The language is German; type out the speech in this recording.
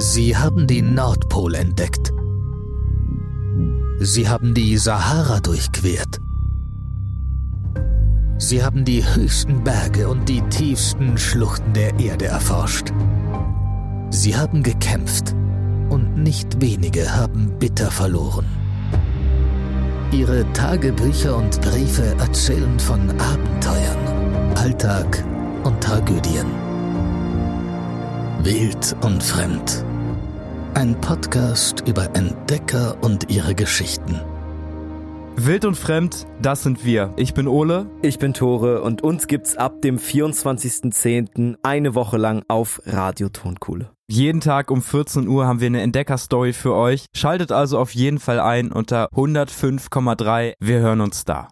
Sie haben den Nordpol entdeckt. Sie haben die Sahara durchquert. Sie haben die höchsten Berge und die tiefsten Schluchten der Erde erforscht. Sie haben gekämpft und nicht wenige haben bitter verloren. Ihre Tagebücher und Briefe erzählen von Abenteuern, Alltag und Tragödien. Wild und Fremd. Ein Podcast über Entdecker und ihre Geschichten. Wild und Fremd, das sind wir. Ich bin Ole. Ich bin Tore und uns gibt's ab dem 24.10. eine Woche lang auf Radio Tonkuhle. Jeden Tag um 14 Uhr haben wir eine Entdecker-Story für euch. Schaltet also auf jeden Fall ein unter 105,3. Wir hören uns da.